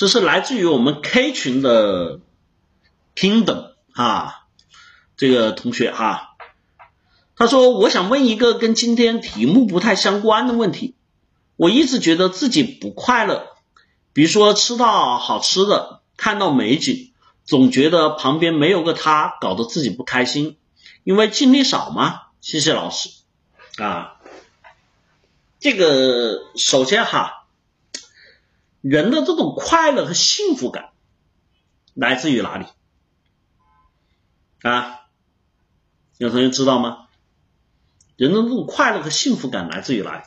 这是来自于我们 K 群的 Kingdom 啊，这个同学哈，他说我想问一个跟今天题目不太相关的问题，我一直觉得自己不快乐，比如说吃到好吃的，看到美景，总觉得旁边没有个他，搞得自己不开心，因为精力少嘛。谢谢老师啊，这个首先哈。人的这种快乐和幸福感来自于哪里啊？有同学知道吗？人的这种快乐和幸福感来自于哪里？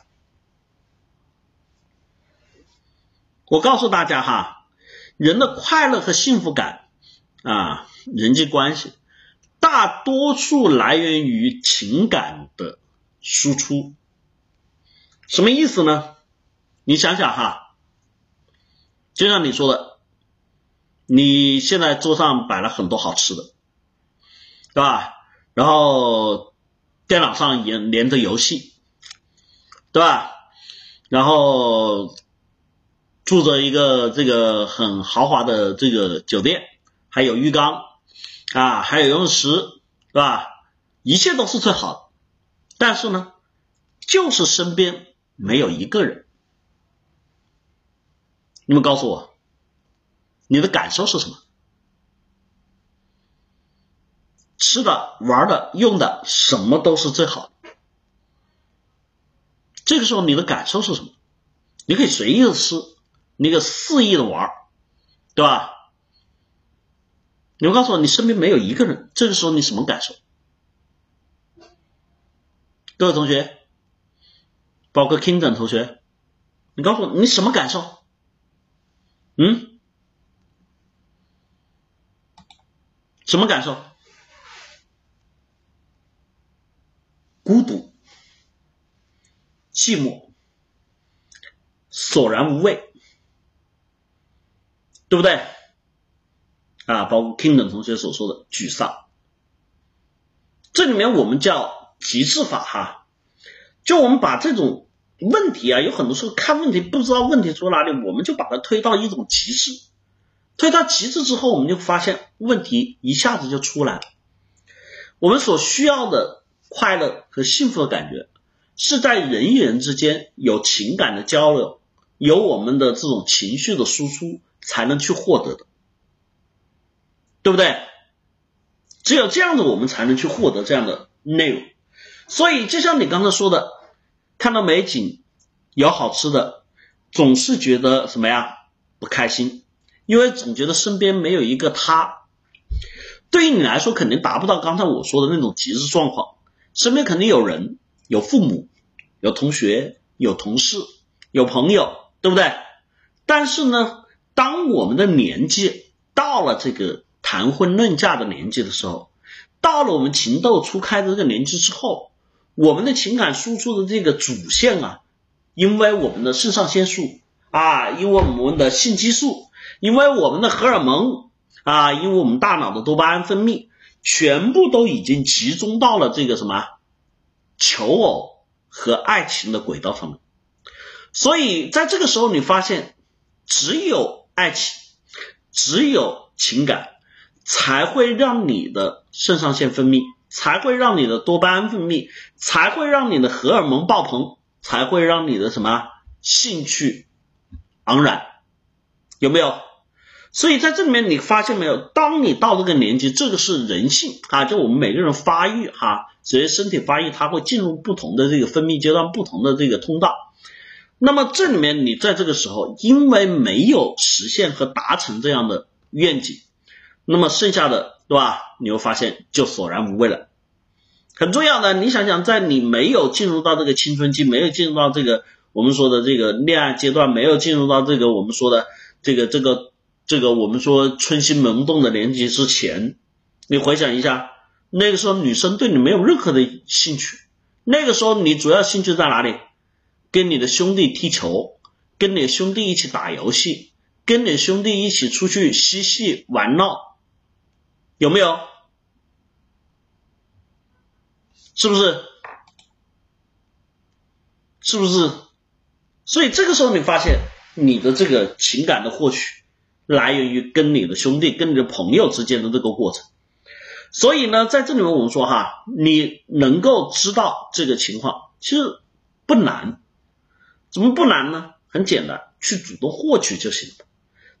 我告诉大家哈，人的快乐和幸福感啊，人际关系大多数来源于情感的输出。什么意思呢？你想想哈。就像你说的，你现在桌上摆了很多好吃的，对吧？然后电脑上也连着游戏，对吧？然后住着一个这个很豪华的这个酒店，还有浴缸啊，还有游泳池，是吧？一切都是最好的，但是呢，就是身边没有一个人。你们告诉我，你的感受是什么？吃的、玩的、用的，什么都是最好的。这个时候你的感受是什么？你可以随意的吃，你可以肆意的玩，对吧？你们告诉我，你身边没有一个人，这个时候你什么感受？各位同学，包括 Kingdom 同学，你告诉我，你什么感受？嗯，什么感受？孤独、寂寞、索然无味，对不对？啊，包括 King 等同学所说的沮丧，这里面我们叫极致法哈，就我们把这种。问题啊，有很多时候看问题不知道问题出哪里，我们就把它推到一种极致，推到极致之后，我们就发现问题一下子就出来了。我们所需要的快乐和幸福的感觉，是在人与人之间有情感的交流，有我们的这种情绪的输出，才能去获得的，对不对？只有这样子，我们才能去获得这样的内容。所以，就像你刚才说的。看到美景，有好吃的，总是觉得什么呀不开心，因为总觉得身边没有一个他。对于你来说，肯定达不到刚才我说的那种极致状况。身边肯定有人，有父母，有同学，有同事，有朋友，对不对？但是呢，当我们的年纪到了这个谈婚论嫁的年纪的时候，到了我们情窦初开的这个年纪之后。我们的情感输出的这个主线啊，因为我们的肾上腺素啊，因为我们的性激素，因为我们的荷尔蒙啊，因为我们大脑的多巴胺分泌，全部都已经集中到了这个什么求偶和爱情的轨道上面。所以在这个时候，你发现只有爱情，只有情感，才会让你的肾上腺分泌。才会让你的多巴胺分泌，才会让你的荷尔蒙爆棚，才会让你的什么兴趣盎然，有没有？所以在这里面你发现没有？当你到这个年纪，这个是人性啊，就我们每个人发育哈，随着身体发育，它会进入不同的这个分泌阶段，不同的这个通道。那么这里面你在这个时候，因为没有实现和达成这样的愿景，那么剩下的。对吧？你会发现就索然无味了。很重要的，你想想，在你没有进入到这个青春期，没有进入到这个我们说的这个恋爱阶段，没有进入到这个我们说的这个这个这个我们说春心萌动的年纪之前，你回想一下，那个时候女生对你没有任何的兴趣。那个时候你主要兴趣在哪里？跟你的兄弟踢球，跟你兄弟一起打游戏，跟你兄弟一起出去嬉戏玩闹。有没有？是不是？是不是？所以这个时候你发现你的这个情感的获取来源于跟你的兄弟、跟你的朋友之间的这个过程。所以呢，在这里面我们说哈，你能够知道这个情况，其实不难。怎么不难呢？很简单，去主动获取就行了，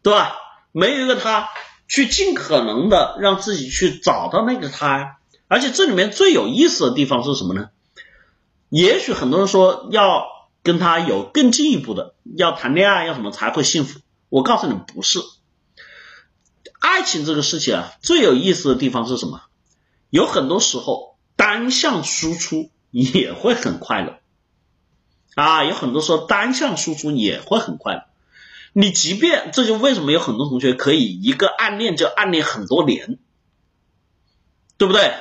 对吧？没有一个他，去尽可能的让自己去找到那个他呀。而且这里面最有意思的地方是什么呢？也许很多人说要跟他有更进一步的，要谈恋爱要什么才会幸福？我告诉你不是。爱情这个事情啊，最有意思的地方是什么？有很多时候单向输出也会很快乐啊，有很多时候单向输出也会很快乐。你即便这就为什么有很多同学可以一个暗恋就暗恋很多年，对不对？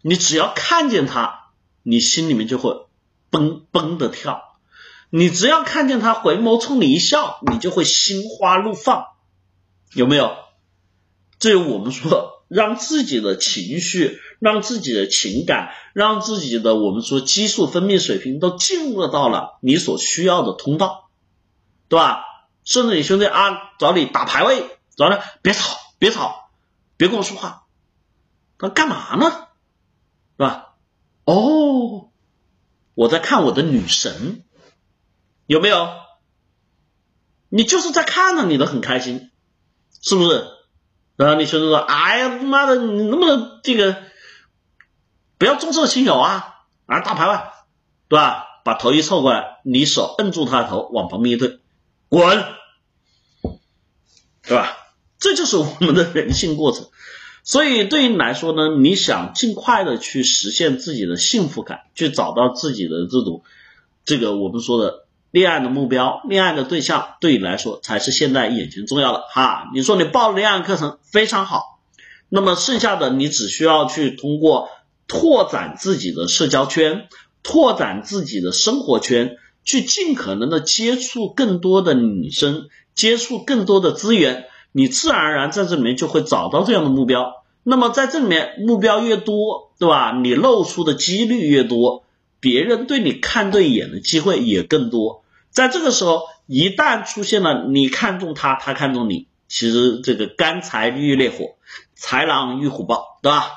你只要看见他，你心里面就会嘣嘣的跳；你只要看见他回眸冲你一笑，你就会心花怒放，有没有？这我们说，让自己的情绪、让自己的情感、让自己的我们说激素分泌水平都进入到了你所需要的通道，对吧？甚至你兄弟啊找你打排位，找他别吵，别吵，别跟我说话，他干嘛呢？是吧？哦，我在看我的女神，有没有？你就是在看着你都很开心，是不是？然后你兄弟说，哎呀妈的，你能不能这个不要重色轻友啊？啊，打排位，对吧？把头一凑过来，你手摁住他的头，往旁边一推，滚！对吧？这就是我们的人性过程。所以对于你来说呢，你想尽快的去实现自己的幸福感，去找到自己的这种这个我们说的恋爱的目标、恋爱的对象，对你来说才是现在眼前重要的哈。你说你报恋爱课程非常好，那么剩下的你只需要去通过拓展自己的社交圈，拓展自己的生活圈，去尽可能的接触更多的女生。接触更多的资源，你自然而然在这里面就会找到这样的目标。那么在这里面目标越多，对吧？你露出的几率越多，别人对你看对眼的机会也更多。在这个时候，一旦出现了你看中他，他看中你，其实这个干柴遇烈火，豺狼遇虎豹，对吧？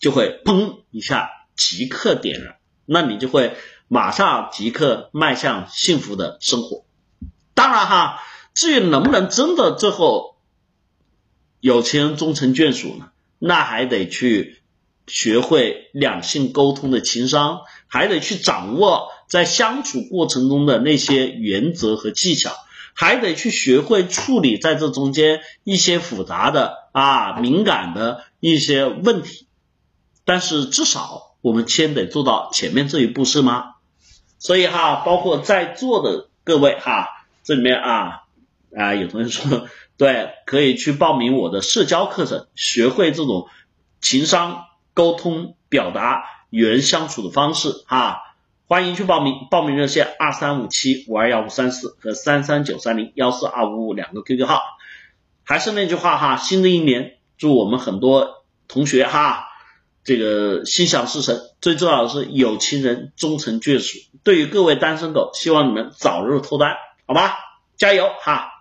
就会砰一下即刻点燃，那你就会马上即刻迈向幸福的生活。当然哈。至于能不能真的最后有情人终成眷属呢？那还得去学会两性沟通的情商，还得去掌握在相处过程中的那些原则和技巧，还得去学会处理在这中间一些复杂的啊敏感的一些问题。但是至少我们先得做到前面这一步，是吗？所以哈，包括在座的各位哈，这里面啊。啊，有同学说，对，可以去报名我的社交课程，学会这种情商、沟通、表达、与人相处的方式哈。欢迎去报名，报名热线二三五七五二幺五三四和三三九三零幺四二五五两个 QQ 号。还是那句话哈，新的一年，祝我们很多同学哈，这个心想事成，最重要的是有情人终成眷属。对于各位单身狗，希望你们早日脱单，好吧？加油哈！